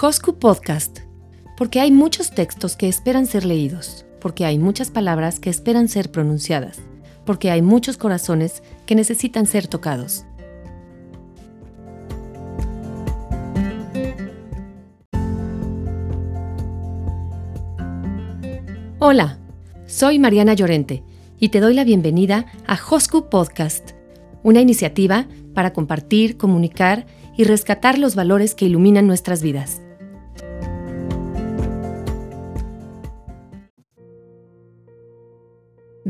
Hosku Podcast, porque hay muchos textos que esperan ser leídos, porque hay muchas palabras que esperan ser pronunciadas, porque hay muchos corazones que necesitan ser tocados. Hola, soy Mariana Llorente y te doy la bienvenida a Hosku Podcast, una iniciativa para compartir, comunicar y rescatar los valores que iluminan nuestras vidas.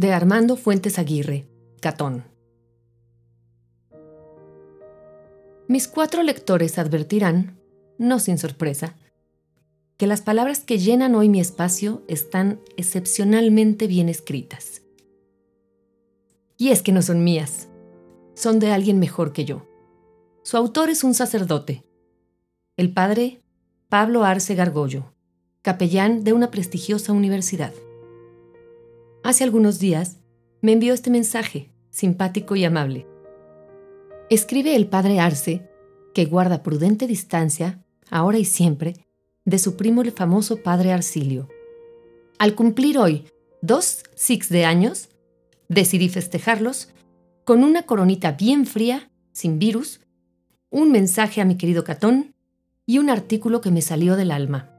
De Armando Fuentes Aguirre, Catón. Mis cuatro lectores advertirán, no sin sorpresa, que las palabras que llenan hoy mi espacio están excepcionalmente bien escritas. Y es que no son mías, son de alguien mejor que yo. Su autor es un sacerdote, el padre Pablo Arce Gargollo, capellán de una prestigiosa universidad. Hace algunos días me envió este mensaje, simpático y amable. Escribe el padre Arce que guarda prudente distancia, ahora y siempre, de su primo el famoso padre Arcilio. Al cumplir hoy dos six de años, decidí festejarlos con una coronita bien fría, sin virus, un mensaje a mi querido Catón y un artículo que me salió del alma.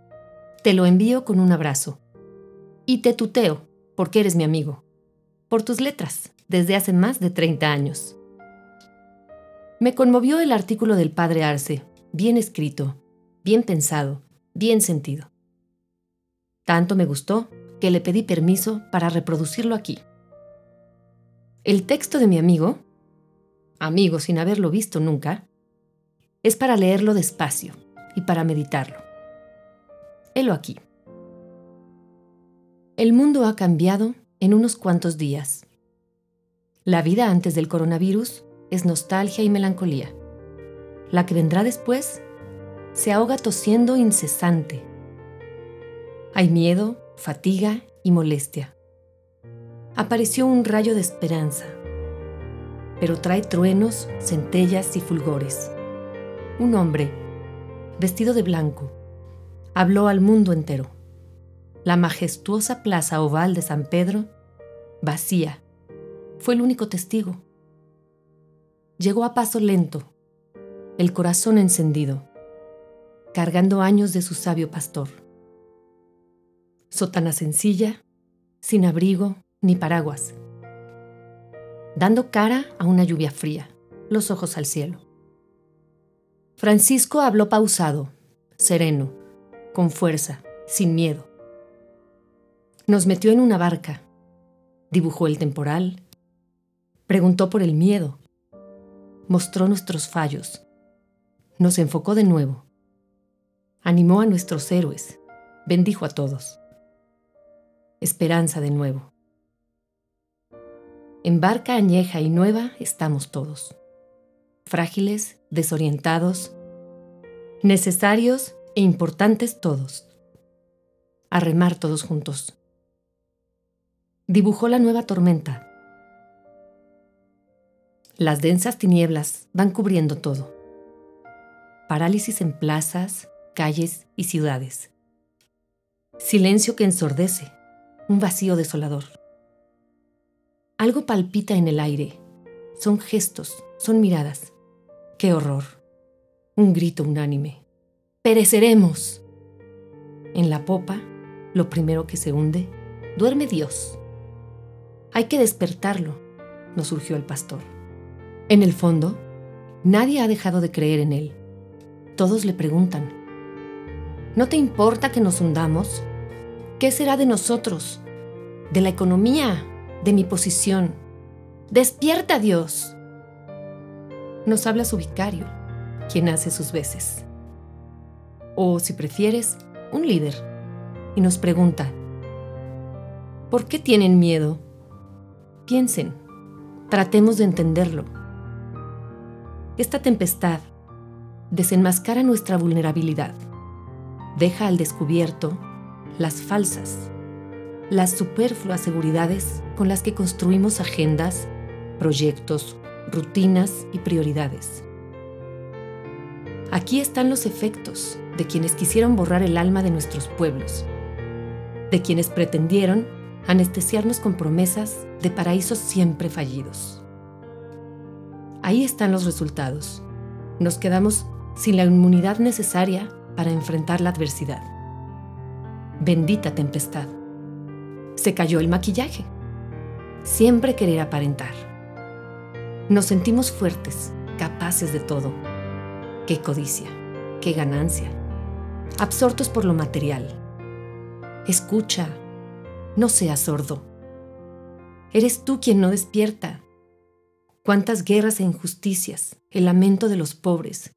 Te lo envío con un abrazo. Y te tuteo, porque eres mi amigo. Por tus letras, desde hace más de 30 años. Me conmovió el artículo del padre Arce, bien escrito, bien pensado, bien sentido. Tanto me gustó que le pedí permiso para reproducirlo aquí. El texto de mi amigo, amigo sin haberlo visto nunca, es para leerlo despacio y para meditarlo. Helo aquí. El mundo ha cambiado en unos cuantos días. La vida antes del coronavirus es nostalgia y melancolía. La que vendrá después se ahoga tosiendo incesante. Hay miedo, fatiga y molestia. Apareció un rayo de esperanza, pero trae truenos, centellas y fulgores un hombre, vestido de blanco, habló al mundo entero. La majestuosa plaza oval de San Pedro, vacía, fue el único testigo. Llegó a paso lento, el corazón encendido, cargando años de su sabio pastor. Sotana sencilla, sin abrigo ni paraguas, dando cara a una lluvia fría, los ojos al cielo. Francisco habló pausado, sereno, con fuerza, sin miedo. Nos metió en una barca, dibujó el temporal, preguntó por el miedo, mostró nuestros fallos, nos enfocó de nuevo, animó a nuestros héroes, bendijo a todos. Esperanza de nuevo. En barca añeja y nueva estamos todos frágiles, desorientados, necesarios e importantes todos. A remar todos juntos. Dibujó la nueva tormenta. Las densas tinieblas van cubriendo todo. Parálisis en plazas, calles y ciudades. Silencio que ensordece, un vacío desolador. Algo palpita en el aire. Son gestos, son miradas. ¡Qué horror! Un grito unánime. ¡Pereceremos! En la popa, lo primero que se hunde, duerme Dios. Hay que despertarlo, nos surgió el pastor. En el fondo, nadie ha dejado de creer en él. Todos le preguntan, ¿no te importa que nos hundamos? ¿Qué será de nosotros? ¿De la economía? ¿De mi posición? Despierta Dios nos habla su vicario, quien hace sus veces. O, si prefieres, un líder, y nos pregunta, ¿por qué tienen miedo? Piensen, tratemos de entenderlo. Esta tempestad desenmascara nuestra vulnerabilidad, deja al descubierto las falsas, las superfluas seguridades con las que construimos agendas, proyectos, rutinas y prioridades. Aquí están los efectos, de quienes quisieron borrar el alma de nuestros pueblos, de quienes pretendieron anestesiarnos con promesas de paraísos siempre fallidos. Ahí están los resultados. Nos quedamos sin la inmunidad necesaria para enfrentar la adversidad. Bendita tempestad. Se cayó el maquillaje. Siempre querer aparentar. Nos sentimos fuertes, capaces de todo. Qué codicia, qué ganancia. Absortos por lo material. Escucha, no seas sordo. Eres tú quien no despierta. Cuántas guerras e injusticias, el lamento de los pobres.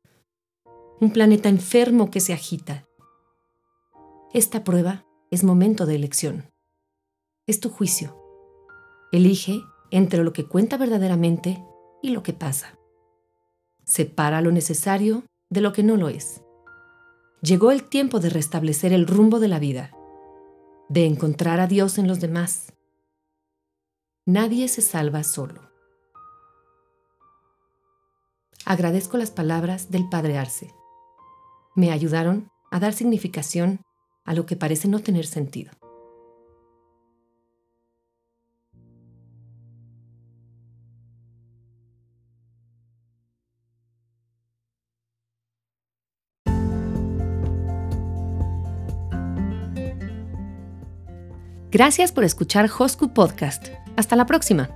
Un planeta enfermo que se agita. Esta prueba es momento de elección. Es tu juicio. Elige entre lo que cuenta verdaderamente y lo que pasa. Separa lo necesario de lo que no lo es. Llegó el tiempo de restablecer el rumbo de la vida, de encontrar a Dios en los demás. Nadie se salva solo. Agradezco las palabras del Padre Arce. Me ayudaron a dar significación a lo que parece no tener sentido. Gracias por escuchar Hosku Podcast. Hasta la próxima.